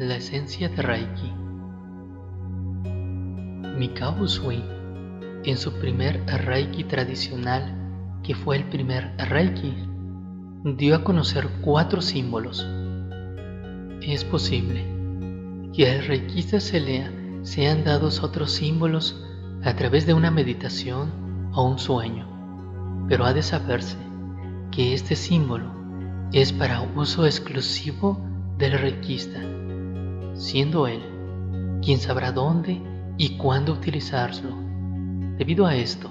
La esencia de Reiki. Mikao Usui, en su primer Reiki tradicional, que fue el primer Reiki, dio a conocer cuatro símbolos. Es posible que al reikista se lea sean dados otros símbolos a través de una meditación o un sueño, pero ha de saberse que este símbolo es para uso exclusivo del reikista, siendo él quien sabrá dónde y cuándo utilizarlo. Debido a esto,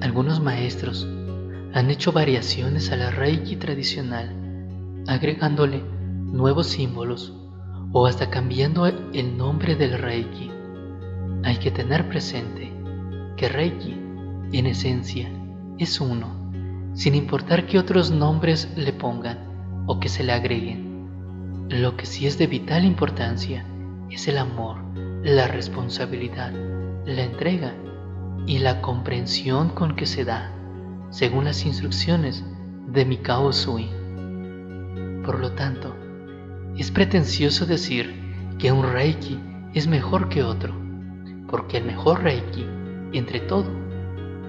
algunos maestros han hecho variaciones a la reiki tradicional, agregándole nuevos símbolos o hasta cambiando el nombre del reiki. Hay que tener presente que reiki, en esencia, es uno, sin importar qué otros nombres le pongan o que se le agreguen. Lo que sí es de vital importancia es el amor, la responsabilidad, la entrega y la comprensión con que se da, según las instrucciones de Mikao Usui. Por lo tanto, es pretencioso decir que un Reiki es mejor que otro, porque el mejor Reiki, entre todo,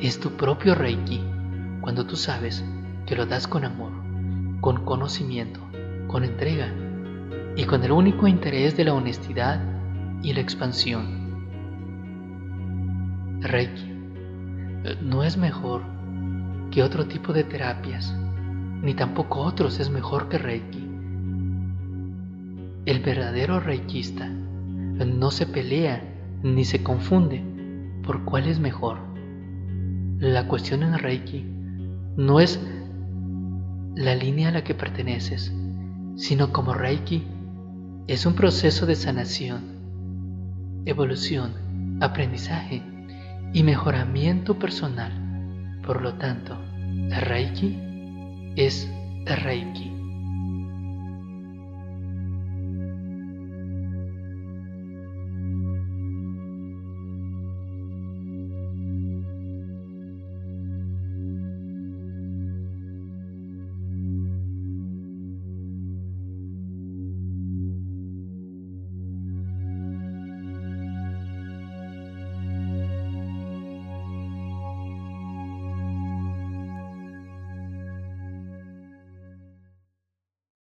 es tu propio Reiki, cuando tú sabes que lo das con amor, con conocimiento, con entrega y con el único interés de la honestidad y la expansión. Reiki no es mejor que otro tipo de terapias, ni tampoco otros es mejor que Reiki. El verdadero reikista no se pelea ni se confunde por cuál es mejor. La cuestión en Reiki no es la línea a la que perteneces, sino como Reiki es un proceso de sanación, evolución, aprendizaje y mejoramiento personal. Por lo tanto, Reiki es Reiki.